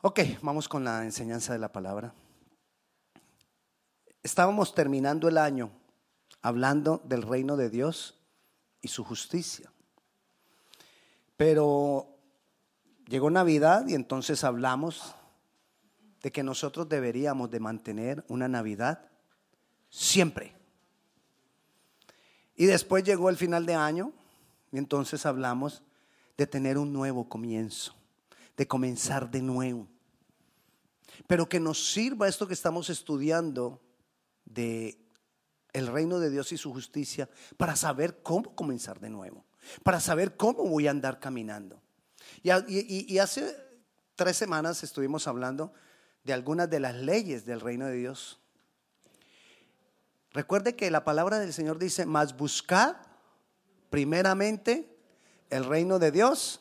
Ok, vamos con la enseñanza de la palabra. Estábamos terminando el año hablando del reino de Dios y su justicia. Pero llegó Navidad y entonces hablamos de que nosotros deberíamos de mantener una Navidad siempre. Y después llegó el final de año y entonces hablamos de tener un nuevo comienzo, de comenzar de nuevo. Pero que nos sirva esto que estamos estudiando de el reino de Dios y su justicia para saber cómo comenzar de nuevo, para saber cómo voy a andar caminando. Y, hace tres semanas estuvimos hablando de algunas de las leyes del reino de Dios. Recuerde que la palabra del Señor dice, más buscad primeramente el reino de Dios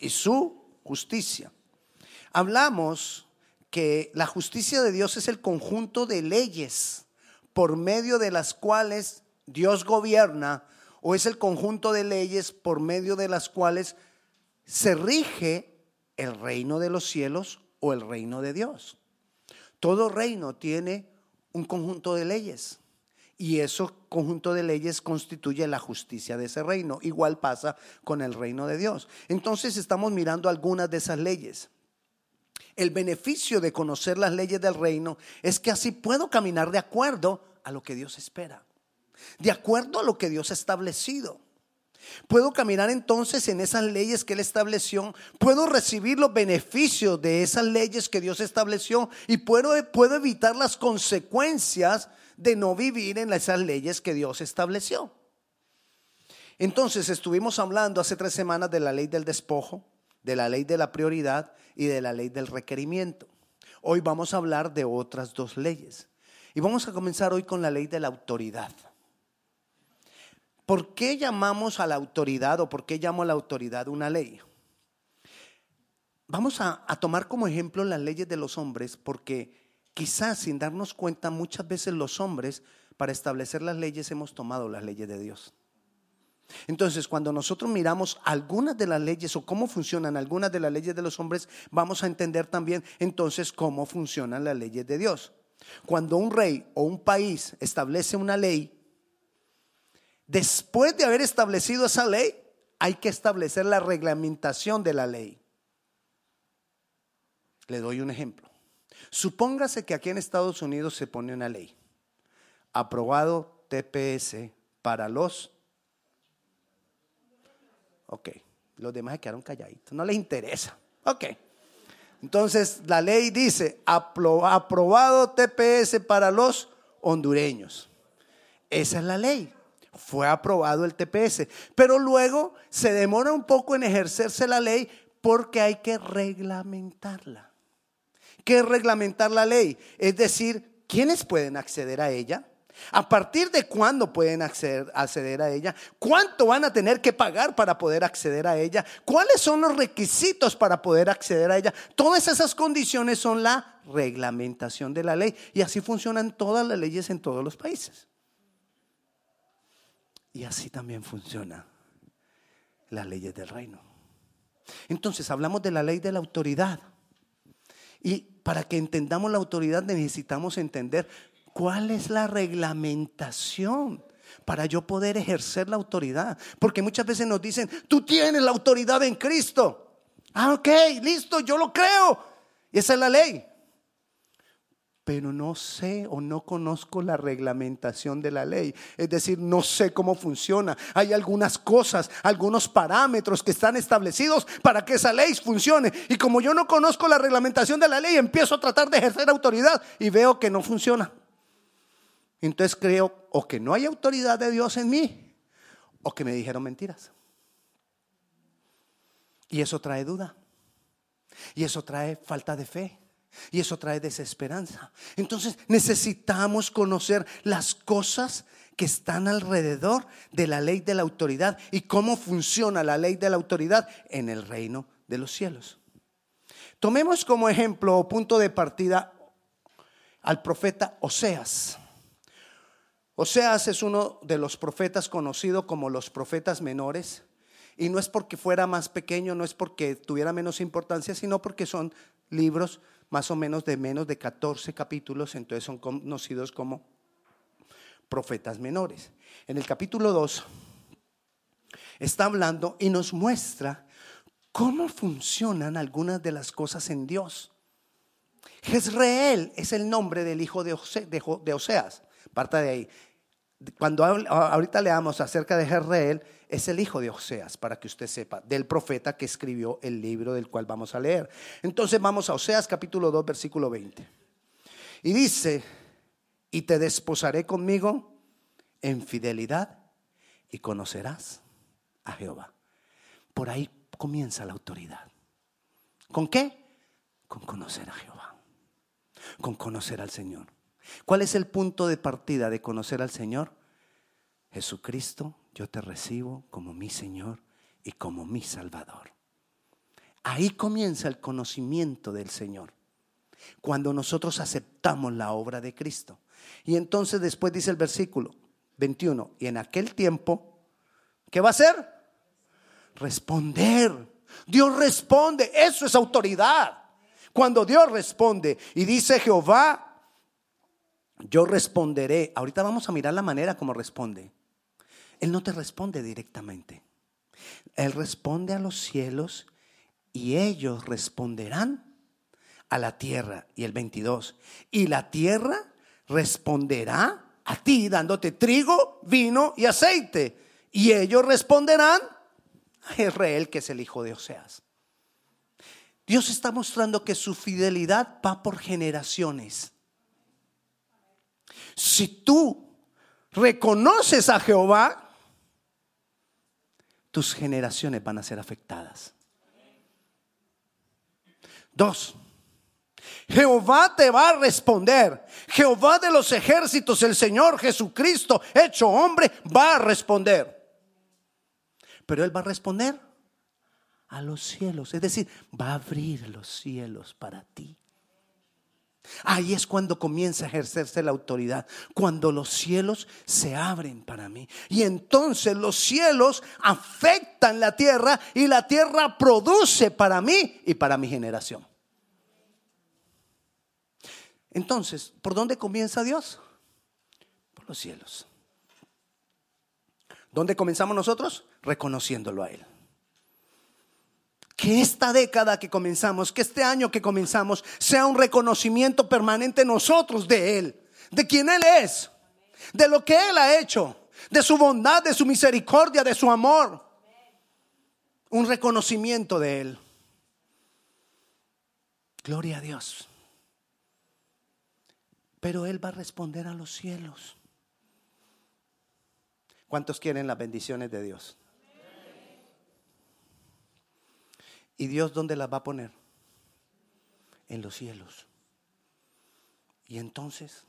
y su justicia. Hablamos que la justicia de Dios es el conjunto de leyes por medio de las cuales Dios gobierna o es el conjunto de leyes por medio de las cuales se rige el reino de los cielos o el reino de Dios. Todo reino tiene un conjunto de leyes y ese conjunto de leyes constituye la justicia de ese reino. Igual pasa con el reino de Dios. Entonces estamos mirando algunas de esas leyes. El beneficio de conocer las leyes del reino es que así puedo caminar de acuerdo a lo que Dios espera, de acuerdo a lo que Dios ha establecido. Puedo caminar entonces en esas leyes que Él estableció. Puedo recibir los beneficios de esas leyes que Dios estableció y puedo, puedo evitar las consecuencias de no vivir en esas leyes que Dios estableció. Entonces estuvimos hablando hace tres semanas de la ley del despojo, de la ley de la prioridad y de la ley del requerimiento. Hoy vamos a hablar de otras dos leyes. Y vamos a comenzar hoy con la ley de la autoridad. ¿Por qué llamamos a la autoridad o por qué llamo a la autoridad una ley? Vamos a, tomar como ejemplo las leyes de los hombres porque quizás sin darnos cuenta muchas veces los hombres para establecer las leyes hemos tomado las leyes de Dios. Entonces, cuando nosotros miramos algunas de las leyes o cómo funcionan algunas de las leyes de los hombres, vamos a entender también entonces cómo funcionan las leyes de Dios. Cuando un rey o un país establece una ley, después de haber establecido esa ley, hay que establecer la reglamentación de la ley. Le doy un ejemplo. Supóngase que aquí en Estados Unidos se pone una ley. Aprobado TPS para los... Ok, los demás se quedaron calladitos. No les interesa. Ok. Entonces la ley dice, aprobado TPS para los hondureños. Esa es la ley. Fue aprobado el TPS. Pero luego se demora un poco en ejercerse la ley porque hay que reglamentarla. ¿Qué es reglamentar la ley? Es decir, ¿quiénes pueden acceder a ella? ¿A partir de cuándo pueden acceder, a ella? ¿Cuánto van a tener que pagar para poder acceder a ella? ¿Cuáles son los requisitos para poder acceder a ella? Todas esas condiciones son la reglamentación de la ley. Y así funcionan todas las leyes en todos los países. Y así también funciona las leyes del reino. Entonces hablamos de la ley de la autoridad. Y para que entendamos la autoridad necesitamos entender ¿Cuál es la reglamentación? para yo poder ejercer la autoridad. Porque muchas veces nos dicen, tú tienes la autoridad en Cristo. Ah, ok, listo, yo lo creo. Esa es la ley. Pero no sé o no conozco la reglamentación de la ley. Es decir, no sé cómo funciona. Hay algunas cosas, algunos parámetros que están establecidos para que esa ley funcione. Y como yo no conozco la reglamentación de la ley, empiezo a tratar de ejercer autoridad y veo que no funciona. Entonces creo o que no hay autoridad de Dios en mí o que me dijeron mentiras. Y eso trae duda. Y eso trae falta de fe. Y eso trae desesperanza. Entonces necesitamos conocer las cosas que están alrededor de la ley de la autoridad y cómo funciona la ley de la autoridad en el reino de los cielos. Tomemos como ejemplo o punto de partida al profeta Oseas. Oseas es uno de los profetas conocidos como los profetas menores. Y no es porque fuera más pequeño, no es porque tuviera menos importancia, sino porque son libros más o menos de menos de 14 capítulos, entonces son conocidos como profetas menores. En el capítulo 2 está hablando y nos muestra cómo funcionan algunas de las cosas en Dios. Jezreel es el nombre del hijo de, Oseas. Parta de ahí. Cuando ahorita leamos acerca de Jezreel, es el hijo de Oseas, para que usted sepa, del profeta que escribió el libro del cual vamos a leer. Entonces vamos a Oseas capítulo 2, versículo 20. Y dice, y te desposaré conmigo en fidelidad y conocerás a Jehová. Por ahí comienza la autoridad. ¿Con qué? Con conocer a Jehová. Con conocer al Señor. ¿Cuál es el punto de partida de conocer al Señor? Jesucristo, yo te recibo como mi Señor y como mi Salvador. Ahí comienza el conocimiento del Señor. Cuando nosotros aceptamos la obra de Cristo. Y entonces después dice el versículo 21, y en aquel tiempo, ¿qué va a hacer? Responder. Dios responde, eso es autoridad. Cuando Dios responde y dice Jehová, yo responderé. Ahorita vamos a mirar la manera como responde. Él no te responde directamente. Él responde a los cielos y ellos responderán a la tierra. Y el 22. Y la tierra responderá a ti dándote trigo, vino y aceite. Y ellos responderán a Israel, que es el hijo de Oseas. Dios está mostrando que su fidelidad va por generaciones. Si tú reconoces a Jehová, tus generaciones van a ser afectadas. Dos, Jehová te va a responder. Jehová de los ejércitos, el Señor Jesucristo, hecho hombre, va a responder. Pero Él va a responder a los cielos. Es decir, va a abrir los cielos para ti. Ahí es cuando comienza a ejercerse la autoridad, cuando los cielos se abren para mí. Y entonces los cielos afectan la tierra y la tierra produce para mí y para mi generación. Entonces, ¿por dónde comienza Dios? Por los cielos. ¿Dónde comenzamos nosotros? Reconociéndolo a Él que esta década que comenzamos, que este año que comenzamos, sea un reconocimiento permanente nosotros de Él, de quien Él es, de lo que Él ha hecho, de su bondad, de su misericordia, de su amor. Un reconocimiento de Él. Gloria a Dios. Pero Él va a responder a los cielos. ¿Cuántos quieren las bendiciones de Dios? ¿Y Dios dónde las va a poner? En los cielos. Y entonces,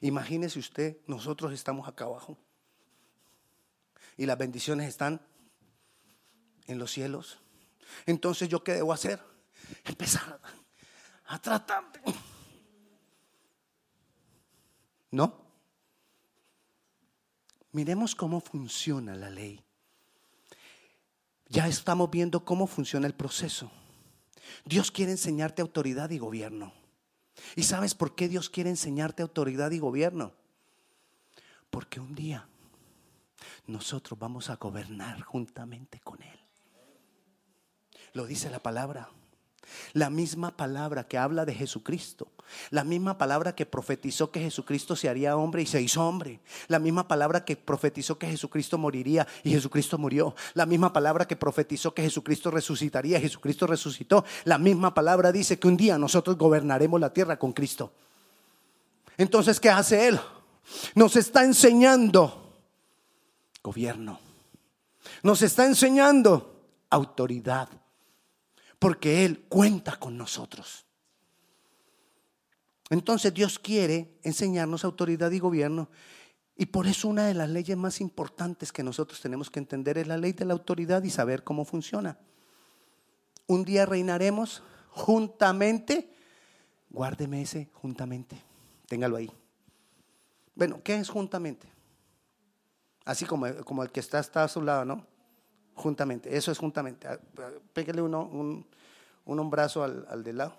imagínese usted, nosotros estamos acá abajo. Y las bendiciones están en los cielos. Entonces, ¿yo qué debo hacer? Empezar a tratar. ¿No? Miremos cómo funciona la ley ya estamos viendo cómo funciona el proceso. Dios quiere enseñarte autoridad y gobierno. ¿Y sabes por qué Dios quiere enseñarte autoridad y gobierno? Porque un día nosotros vamos a gobernar juntamente con Él. Lo dice la palabra. La misma palabra que habla de Jesucristo. La misma palabra que profetizó que Jesucristo se haría hombre y se hizo hombre. La misma palabra que profetizó que Jesucristo moriría y Jesucristo murió. La misma palabra que profetizó que Jesucristo resucitaría y Jesucristo resucitó. La misma palabra dice que un día nosotros gobernaremos la tierra con Cristo. Entonces, ¿qué hace Él? Nos está enseñando gobierno. Nos está enseñando autoridad porque Él cuenta con nosotros. Entonces Dios quiere enseñarnos autoridad y gobierno. Y por eso una de las leyes más importantes que nosotros tenemos que entender es la ley de la autoridad y saber cómo funciona. Un día reinaremos juntamente. Guárdeme ese juntamente. Téngalo ahí. Bueno, ¿qué es juntamente? Así como, como el que está, está a su lado, ¿no? Juntamente. Eso es juntamente. Ah, pégale uno, un brazo al, al de lado.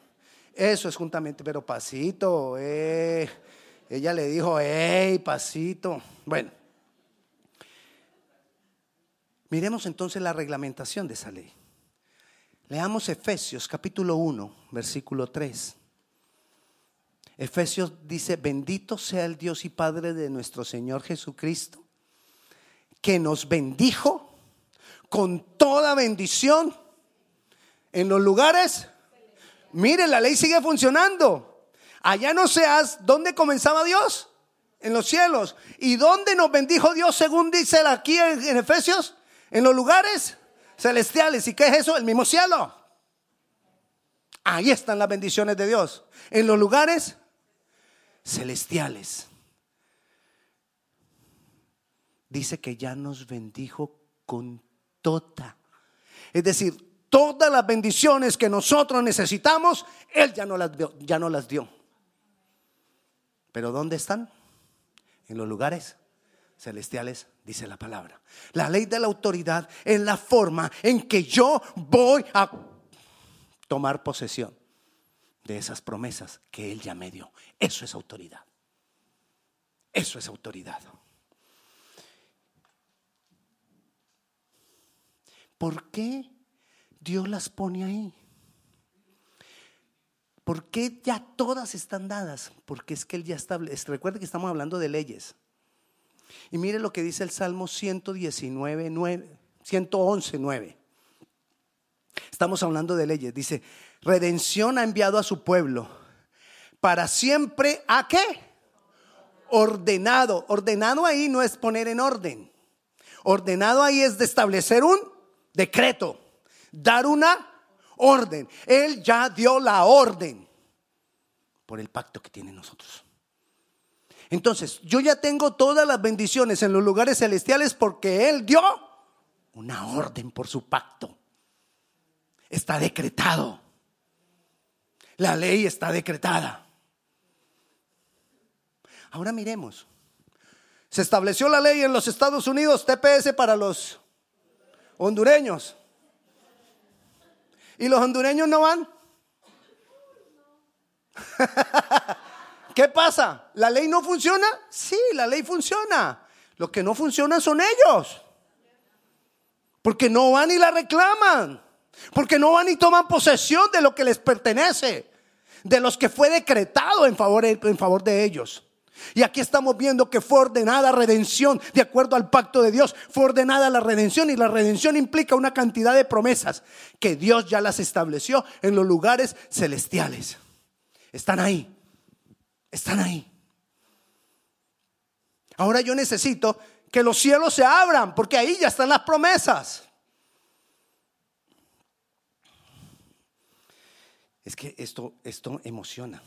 Eso es juntamente, pero pasito, eh. Ella le dijo, hey, pasito. Bueno, miremos entonces la reglamentación de esa ley. Leamos Efesios capítulo 1, versículo 3. Efesios dice, bendito sea el Dios y Padre de nuestro Señor Jesucristo, que nos bendijo con toda bendición en los lugares. Mire, la ley sigue funcionando. Allá no seas, ¿dónde comenzaba Dios? En los cielos. ¿Y dónde nos bendijo Dios según dice aquí en, en Efesios? En los lugares celestiales. ¿Y qué es eso? El mismo cielo. Ahí están las bendiciones de Dios. En los lugares celestiales. Dice que ya nos bendijo con toda. Es decir, todas las bendiciones que nosotros necesitamos, Él ya no las. Ya no las dio. Pero ¿dónde están? En los lugares celestiales, dice la palabra. La ley de la autoridad es la forma en que yo voy a tomar posesión de esas promesas que Él ya me dio. Eso es autoridad. Eso es autoridad. ¿Por qué Dios las pone ahí? ¿Por qué ya todas están dadas? Porque es que Él ya establece. Recuerde que estamos hablando de leyes. Y mire lo que dice el Salmo 119, 9, 111, 9. Estamos hablando de leyes. Dice, redención ha enviado a su pueblo. Para siempre, ¿a qué? Ordenado. Ordenado ahí no es poner en orden. Ordenado ahí es de establecer un decreto. Dar una orden. Él ya dio la orden por el pacto que tiene nosotros. Entonces, yo ya tengo todas las bendiciones en los lugares celestiales porque Él dio una orden por su pacto. Está decretado. La ley está decretada. Ahora miremos. Se estableció la ley en los Estados Unidos, TPS para los hondureños. ¿Y los hondureños no van? ¿Qué pasa? ¿La ley no funciona? Sí, la ley funciona. Lo que no funciona son ellos. Porque no van y la reclaman. Porque no van y toman posesión de lo que les pertenece. De los que fue decretado en favor, en favor de ellos. Y aquí estamos viendo que fue ordenada redención de acuerdo al pacto de Dios. Fue ordenada la redención y la redención implica una cantidad de promesas que Dios ya las estableció en los lugares celestiales. Están ahí. Están ahí. Ahora yo necesito que los cielos se abran porque ahí ya están las promesas. Es que esto, esto emociona.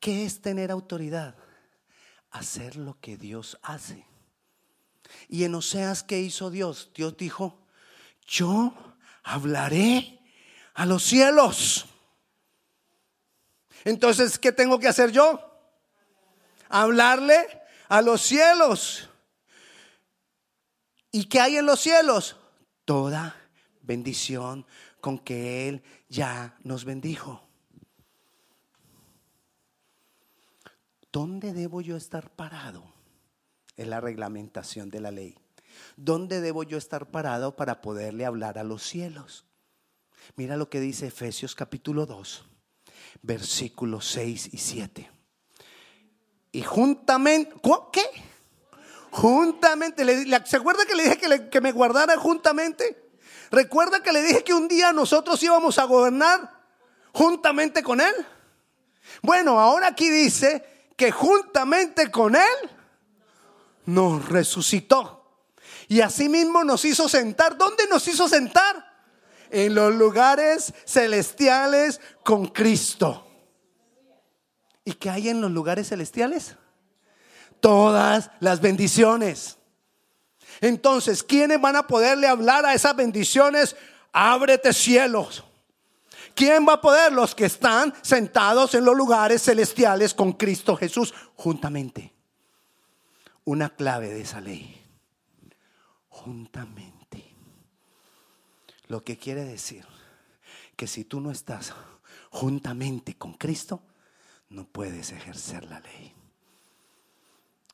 ¿Qué es tener autoridad? Hacer lo que Dios hace. Y en Oseas, ¿qué hizo Dios? Dios dijo, yo hablaré a los cielos. Entonces, ¿qué tengo que hacer yo? Hablarle a los cielos. ¿Y qué hay en los cielos? Toda bendición con que Él ya nos bendijo. ¿Dónde debo yo estar parado? Es la reglamentación de la ley. ¿Dónde debo yo estar parado para poderle hablar a los cielos? Mira lo que dice Efesios capítulo 2 versículos 6 y 7. Y juntamente, ¿qué? Juntamente, ¿se acuerda que le dije que, que me guardara juntamente? ¿Recuerda que le dije que un día nosotros íbamos a gobernar juntamente con Él? Bueno, ahora aquí dice que juntamente con Él nos resucitó. Y asimismo nos hizo sentar. ¿Dónde nos hizo sentar? en los lugares celestiales con Cristo. ¿Y qué hay en los lugares celestiales? Todas las bendiciones. Entonces, ¿quiénes van a poderle hablar a esas bendiciones? Ábrete cielos. ¿Quién va a poder? Los que están sentados en los lugares celestiales con Cristo Jesús juntamente. Una clave de esa ley. Juntamente. Lo que quiere decir que si tú no estás juntamente con Cristo, no puedes ejercer la ley.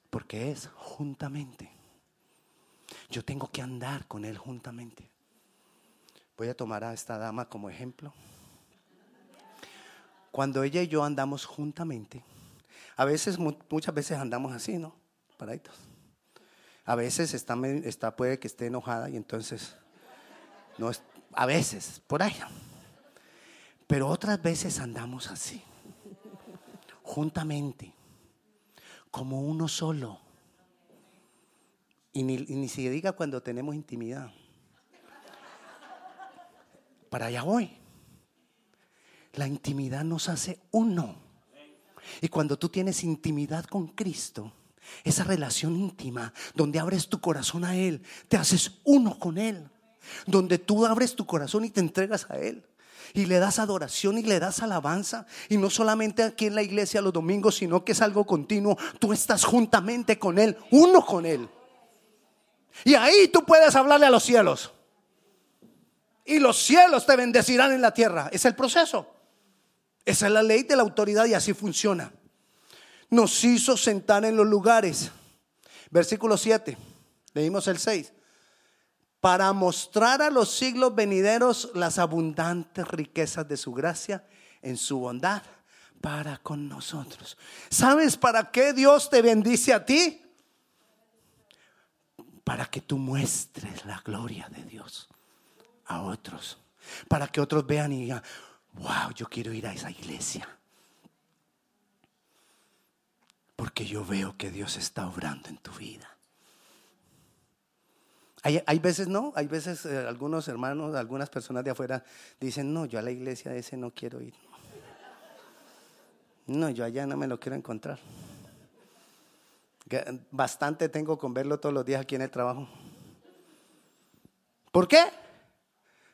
Porque es juntamente. Yo tengo que andar con Él juntamente. Voy a tomar a esta dama como ejemplo. Cuando ella y yo andamos juntamente, a veces, muchas veces andamos así, ¿no? Paraditos. A veces está, está, puede que esté enojada y entonces, no es, a veces, por ahí. Pero otras veces andamos así, juntamente, como uno solo. Y ni, y ni se diga cuando tenemos intimidad. Para allá voy. La intimidad nos hace uno. Y cuando tú tienes intimidad con Cristo, esa relación íntima, donde abres tu corazón a Él, te haces uno con Él. Donde tú abres tu corazón y te entregas a Él. Y le das adoración y le das alabanza. Y no solamente aquí en la iglesia los domingos, sino que es algo continuo. Tú estás juntamente con Él, uno con Él. Y ahí tú puedes hablarle a los cielos. Y los cielos te bendecirán en la tierra. Es el proceso. Esa es la ley de la autoridad y así funciona. Nos hizo sentar en los lugares. Versículo 7. Leímos el 6. Para mostrar a los siglos venideros las abundantes riquezas de su gracia en su bondad para con nosotros. ¿Sabes para qué Dios te bendice a ti? Para que tú muestres la gloria de Dios a otros. Para que otros vean y digan, wow, yo quiero ir a esa iglesia. Porque yo veo que Dios está obrando en tu vida. Hay, hay veces no, hay veces eh, algunos hermanos, algunas personas de afuera dicen, no, yo a la iglesia ese no quiero ir. No, yo allá no me lo quiero encontrar. Bastante tengo con verlo todos los días aquí en el trabajo. ¿Por qué?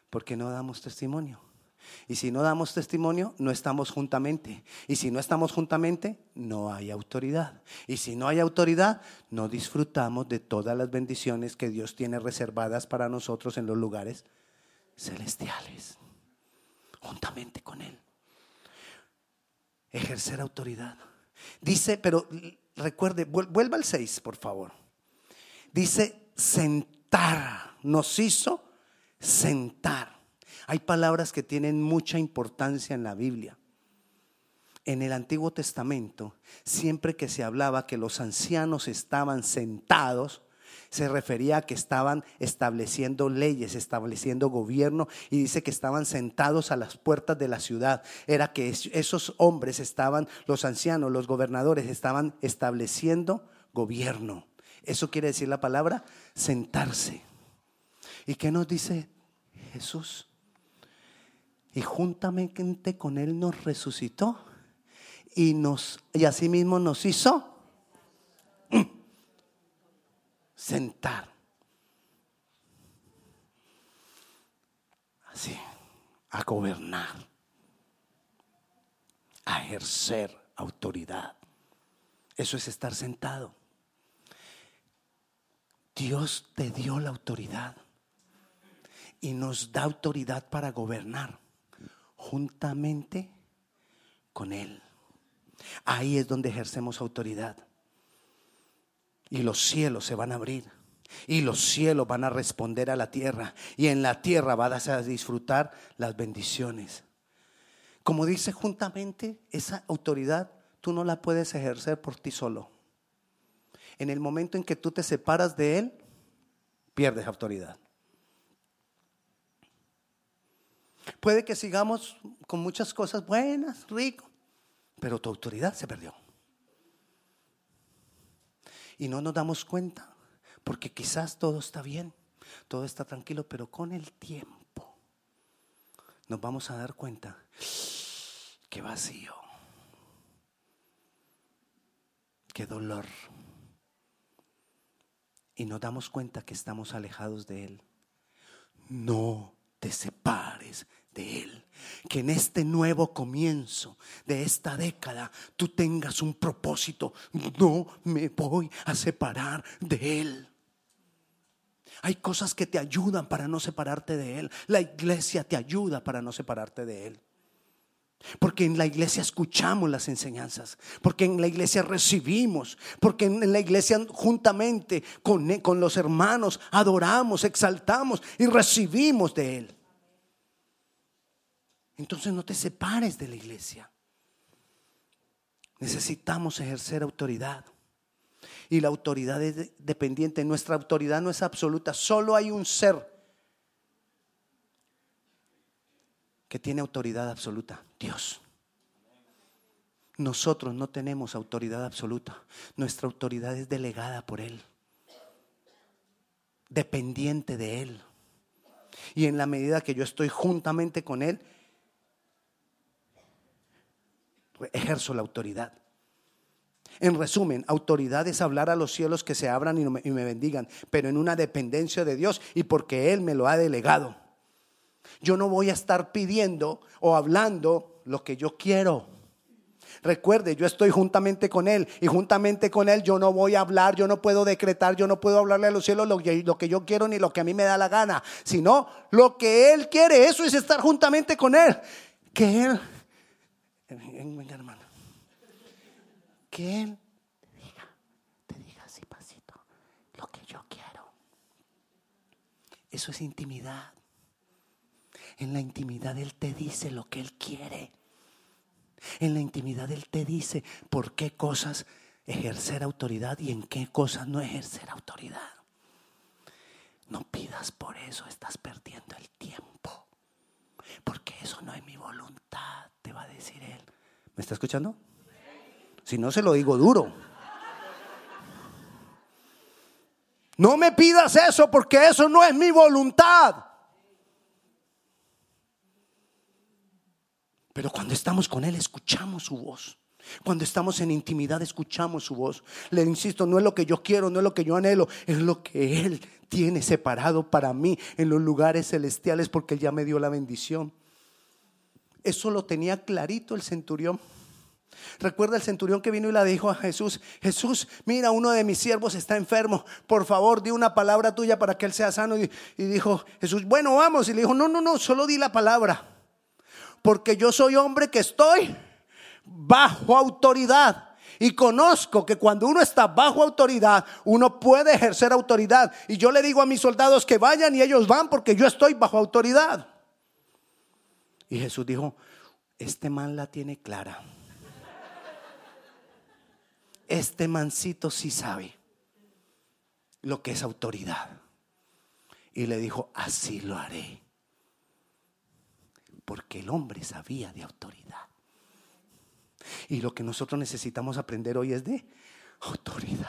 Porque no damos testimonio. Y si no damos testimonio, no estamos juntamente. Y si no estamos juntamente, no hay autoridad. Y si no hay autoridad, no disfrutamos de todas las bendiciones que Dios tiene reservadas para nosotros en los lugares celestiales. Juntamente con Él. Ejercer autoridad. Dice, pero recuerde, vuelva al 6, por favor. Dice, sentar. Nos hizo sentar. Hay palabras que tienen mucha importancia en la Biblia. En el Antiguo Testamento, siempre que se hablaba que los ancianos estaban sentados, se refería a que estaban estableciendo leyes, estableciendo gobierno y dice que estaban sentados a las puertas de la ciudad. Era que esos hombres estaban, los ancianos, los gobernadores, estaban estableciendo gobierno. Eso quiere decir la palabra sentarse. ¿Y qué nos dice Jesús? Y juntamente con Él nos resucitó y, nos, y asimismo nos hizo sentar. Así, a gobernar, a ejercer autoridad. Eso es estar sentado. Dios te dio la autoridad y nos da autoridad para gobernar juntamente con Él. Ahí es donde ejercemos autoridad. Y los cielos se van a abrir. Y los cielos van a responder a la tierra. Y en la tierra vas a disfrutar las bendiciones. Como dice juntamente, esa autoridad tú no la puedes ejercer por ti solo. En el momento en que tú te separas de Él, pierdes autoridad. Puede que sigamos con muchas cosas buenas, rico, pero tu autoridad se perdió. Y no nos damos cuenta, porque quizás todo está bien, todo está tranquilo, pero con el tiempo nos vamos a dar cuenta qué vacío, qué dolor. Y nos damos cuenta que estamos alejados de Él. No te separes de Él. Que en este nuevo comienzo de esta década tú tengas un propósito. No me voy a separar de Él. Hay cosas que te ayudan para no separarte de Él. La iglesia te ayuda para no separarte de Él. Porque en la iglesia escuchamos las enseñanzas, porque en la iglesia recibimos, porque en la iglesia juntamente con, con, los hermanos adoramos, exaltamos y recibimos de Él. Entonces no te separes de la iglesia. Necesitamos ejercer autoridad. Y la autoridad es dependiente. Nuestra autoridad no es absoluta. Solo hay un ser que tiene autoridad absoluta. Dios. Nosotros no tenemos autoridad absoluta. Nuestra autoridad es delegada por Él. Dependiente de Él. Y en la medida que yo estoy juntamente con Él, ejerzo la autoridad. En resumen, autoridad es hablar a los cielos que se abran y me, bendigan, pero en una dependencia de Dios y porque Él me lo ha delegado. Yo no voy a estar pidiendo o hablando lo que yo quiero. Recuerde, yo estoy juntamente con Él y juntamente con Él yo no voy a hablar, yo no puedo decretar, yo no puedo hablarle a los cielos lo que yo quiero ni lo que a mí me da la gana, sino lo que Él quiere, eso es estar juntamente con Él. Que Él venga hermano, que Él te diga, te diga así pasito, lo que yo quiero. Eso es intimidad. En la intimidad Él te dice lo que Él quiere. En la intimidad Él te dice por qué cosas ejercer autoridad y en qué cosas no ejercer autoridad. No pidas por eso, estás perdiendo el tiempo. Porque eso no es mi voluntad, te va a decir Él. ¿Me está escuchando? Si no, se lo digo duro. No me pidas eso porque eso no es mi voluntad. Pero cuando estamos con Él, escuchamos su voz. Cuando estamos en intimidad, escuchamos su voz. Le insisto, no es lo que yo quiero, no es lo que yo anhelo, es lo que Él tiene separado para mí en los lugares celestiales porque Él ya me dio la bendición. Eso lo tenía clarito el centurión. Recuerda el centurión que vino y le dijo a Jesús, Jesús, mira, uno de mis siervos está enfermo, por favor, di una palabra tuya para que él sea sano. Y, dijo Jesús, bueno, vamos. Y le dijo, no, no, no, solo di la palabra, porque yo soy hombre que estoy bajo autoridad. Y conozco que cuando uno está bajo autoridad, uno puede ejercer autoridad. Y yo le digo a mis soldados que vayan y ellos van porque yo estoy bajo autoridad. Y Jesús dijo, este man la tiene clara. Este mancito sí sabe lo que es autoridad. Y le dijo, así lo haré. Porque el hombre sabía de autoridad. Y lo que nosotros necesitamos aprender hoy es de autoridad.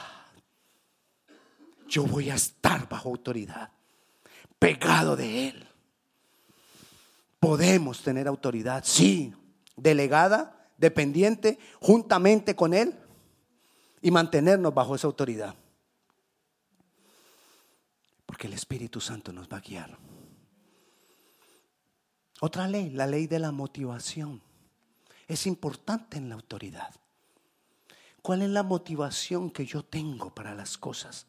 Yo voy a estar bajo autoridad, pegado de Él. Podemos tener autoridad, sí, delegada, dependiente, juntamente con Él y mantenernos bajo esa autoridad. Porque el Espíritu Santo nos va a guiar. Otra ley, la ley de la motivación. Es importante en la autoridad. ¿Cuál es la motivación que yo tengo para las cosas?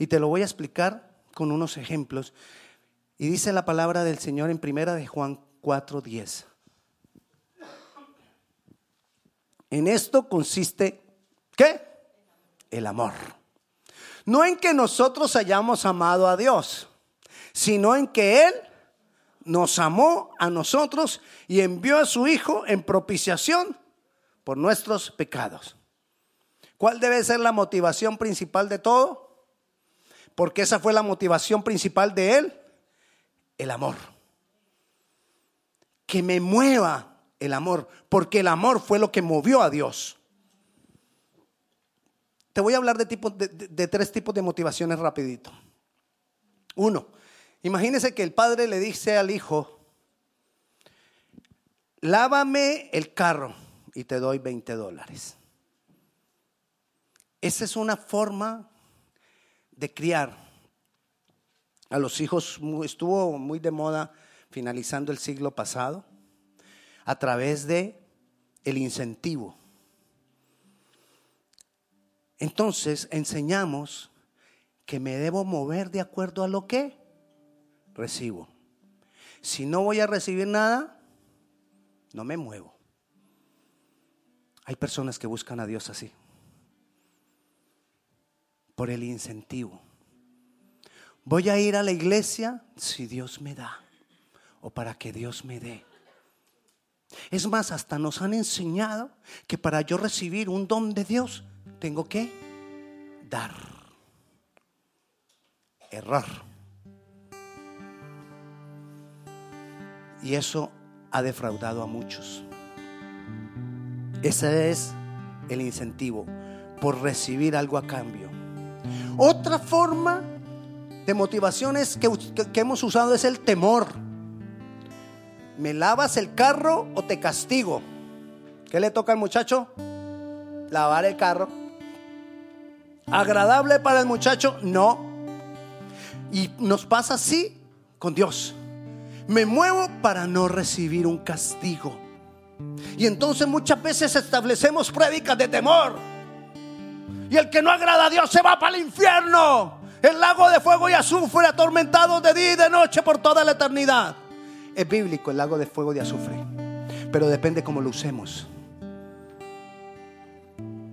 Y te lo voy a explicar con unos ejemplos. Y dice la palabra del Señor en primera de Juan 4:10. En esto consiste, ¿qué? El amor. No en que nosotros hayamos amado a Dios, sino en que Él nos amó a nosotros y envió a su Hijo en propiciación por nuestros pecados. ¿Cuál debe ser la motivación principal de todo? Porque esa fue la motivación principal de Él, el amor que me mueva el amor, porque el amor fue lo que movió a Dios. Te voy a hablar de, tres tipos de motivaciones rapidito. Uno, imagínese que el padre le dice al hijo, lávame el carro y te doy 20 dólares. Esa es una forma de criar a los hijos. Estuvo muy de moda finalizando el siglo pasado, a través de el incentivo. Entonces enseñamos que me debo mover de acuerdo a lo que recibo. Si no voy a recibir nada, no me muevo. Hay personas que buscan a Dios así, por el incentivo. Voy a ir a la iglesia si Dios me da o para que Dios me dé. Es más, hasta nos han enseñado que para yo recibir un don de Dios, tengo que dar, errar. Y eso ha defraudado a muchos. Ese es el incentivo por recibir algo a cambio. Otra forma de motivaciones que, que hemos usado es el temor. ¿Me lavas el carro o te castigo? ¿Qué le toca al muchacho? Lavar el carro. ¿Agradable para el muchacho? No. Y nos pasa así con Dios. Me muevo para no recibir un castigo. Y entonces muchas veces establecemos prédicas de temor. Y el que no agrada a Dios se va para el infierno. El lago de fuego y azufre atormentado de día y de noche por toda la eternidad. Es bíblico el lago de fuego y azufre. Pero depende cómo lo usemos.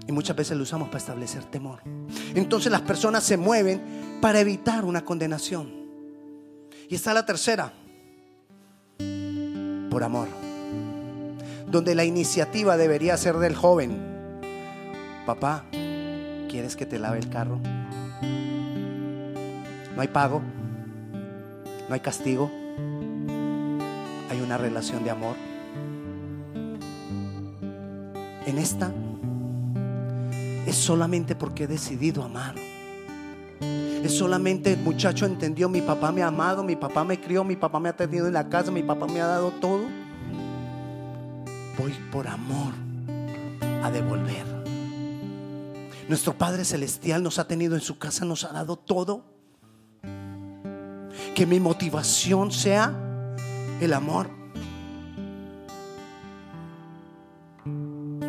Y muchas veces lo usamos para establecer temor. Entonces las personas se mueven para evitar una condenación. Y está la tercera. Por amor donde la iniciativa debería ser del joven. Papá, ¿quieres que te lave el carro? No hay pago, no hay castigo, hay una relación de amor. En esta es solamente porque he decidido amar. Es solamente el muchacho entendió, mi papá me ha amado, mi papá me crió, mi papá me ha tenido en la casa, mi papá me ha dado todo voy por amor a devolver. Nuestro Padre Celestial nos ha tenido en su casa, nos ha dado todo. Que mi motivación sea el amor.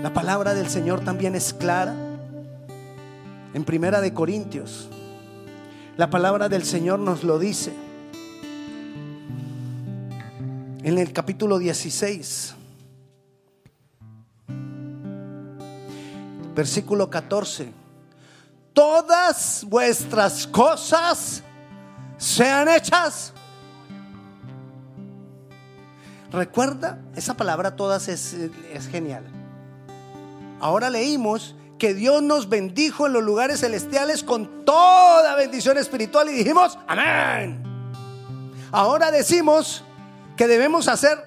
La palabra del Señor también es clara. En Primera de Corintios, la palabra del Señor nos lo dice. En el capítulo 16, versículo 14. Todas vuestras cosas sean hechas. Recuerda, esa palabra todas es, es genial. Ahora leímos que Dios nos bendijo en los lugares celestiales con toda bendición espiritual y dijimos, amén. Ahora decimos que debemos hacer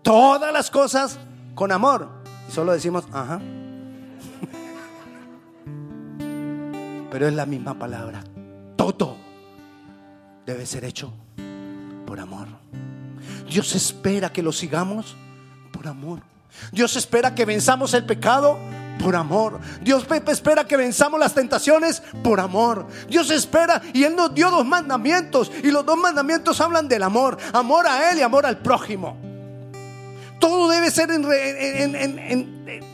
todas las cosas con amor. Y solo decimos, ajá. pero es la misma palabra. Todo debe ser hecho por amor. Dios espera que lo sigamos por amor. Dios espera que venzamos el pecado por amor. Dios espera que venzamos las tentaciones por amor. Dios espera y Él nos dio dos mandamientos y los dos mandamientos hablan del amor. Amor a Él y amor al prójimo. Todo debe ser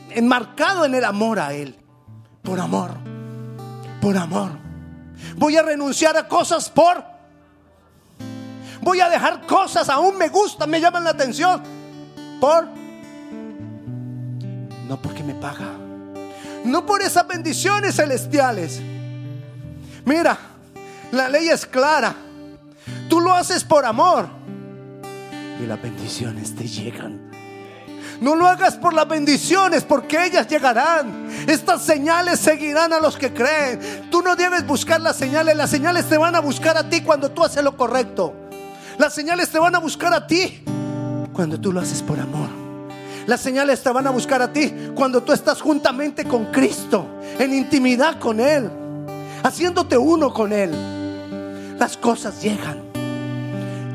enmarcado en el amor a Él. Por amor por amor. Voy a renunciar a cosas por... Voy a dejar cosas, aún me gustan, me llaman la atención. Por... No porque me paga. No por esas bendiciones celestiales. Mira, la ley es clara. Tú lo haces por amor. Y las bendiciones te llegan. No lo hagas por las bendiciones, porque ellas llegarán. Estas señales seguirán a los que creen. Tú no debes buscar las señales, las señales te van a buscar a ti cuando tú haces lo correcto. Las señales te van a buscar a ti cuando tú lo haces por amor. Las señales te van a buscar a ti cuando tú estás juntamente con Cristo, en intimidad con Él, haciéndote uno con Él. Las cosas llegan,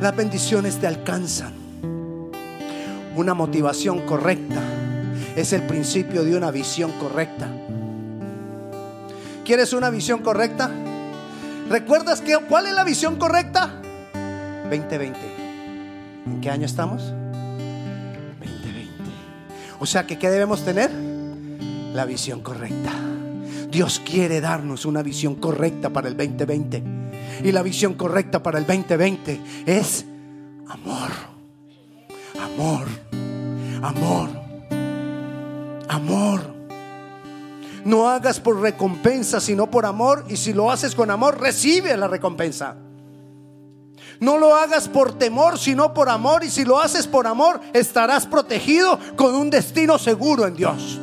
las bendiciones te alcanzan. Una motivación correcta es el principio de una visión correcta. ¿Quieres una visión correcta? ¿Recuerdas que, cuál es la visión correcta? 2020. ¿En qué año estamos? 2020. O sea que ¿qué debemos tener? La visión correcta. Dios quiere darnos una visión correcta para el 2020 y la visión correcta para el 2020 es amor. Amor. Amor. Amor. No hagas por recompensa, sino por amor. Y si lo haces con amor, recibe la recompensa. No lo hagas por temor, sino por amor. Y si lo haces por amor, estarás protegido con un destino seguro en Dios.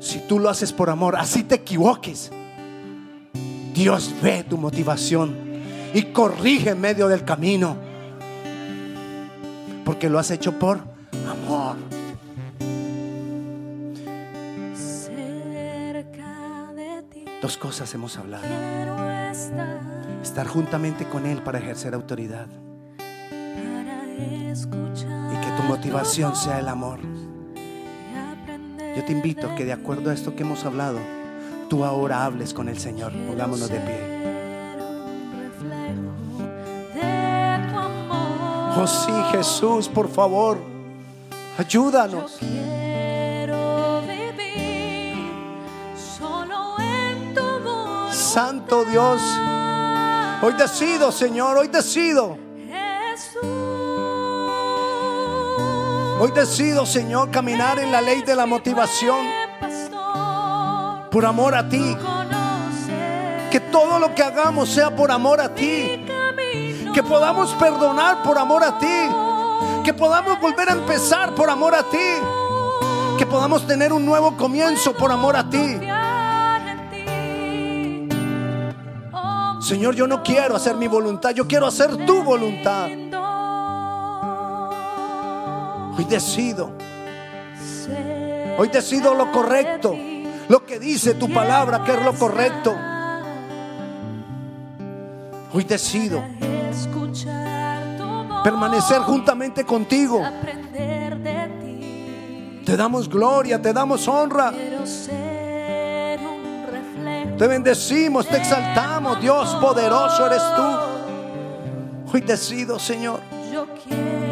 Si tú lo haces por amor, así te equivoques. Dios ve tu motivación y corrige en medio del camino. Porque lo has hecho por amor. Dos cosas hemos hablado. Estar juntamente con Él para ejercer autoridad. Y que tu motivación sea el amor. Yo te invito a que de acuerdo a esto que hemos hablado, tú ahora hables con el Señor. Pongámonos de pie. Oh sí, Jesús, por favor, ayúdanos. Santo Dios, hoy decido, Señor, hoy decido. Hoy decido, Señor, caminar en la ley de la motivación por amor a ti. Que todo lo que hagamos sea por amor a ti. Que podamos perdonar por amor a ti. Que podamos volver a empezar por amor a ti. Que podamos tener un nuevo comienzo por amor a ti. Señor, yo no quiero hacer mi voluntad, yo quiero hacer tu voluntad. Hoy decido. Hoy decido lo correcto, lo que dice tu palabra, que es lo correcto. Hoy decido permanecer juntamente contigo. Te damos gloria, te damos honra. Te bendecimos, te exaltamos, Dios poderoso eres tú. Hoy decido, Señor. Yo quiero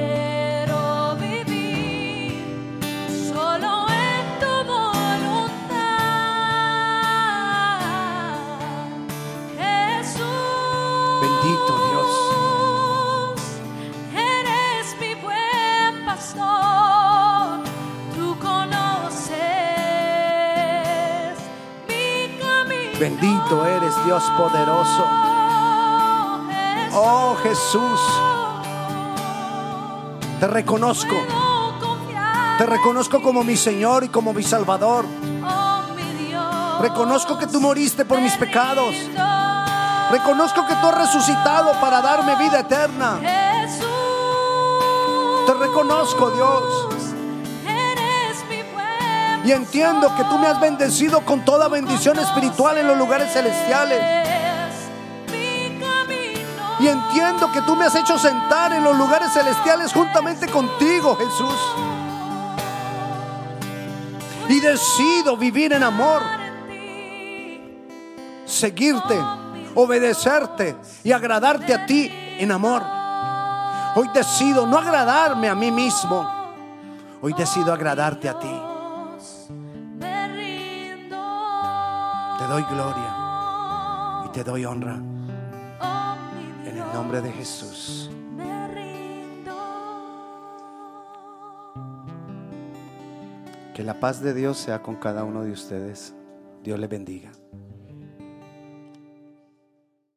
Bendito eres, Dios poderoso. Oh Jesús, te reconozco. Te reconozco como mi Señor y como mi Salvador. Reconozco que tú moriste por mis pecados. Reconozco que tú has resucitado para darme vida eterna. Te reconozco, Dios. Y entiendo que tú me has bendecido con toda bendición espiritual en los lugares celestiales. Y entiendo que tú me has hecho sentar en los lugares celestiales juntamente contigo, Jesús. Y decido vivir en amor, seguirte, obedecerte y agradarte a ti en amor. Hoy decido no agradarme a mí mismo. Hoy decido agradarte a ti. Te doy gloria y te doy honra. En el nombre de Jesús. Que la paz de Dios sea con cada uno de ustedes. Dios le bendiga.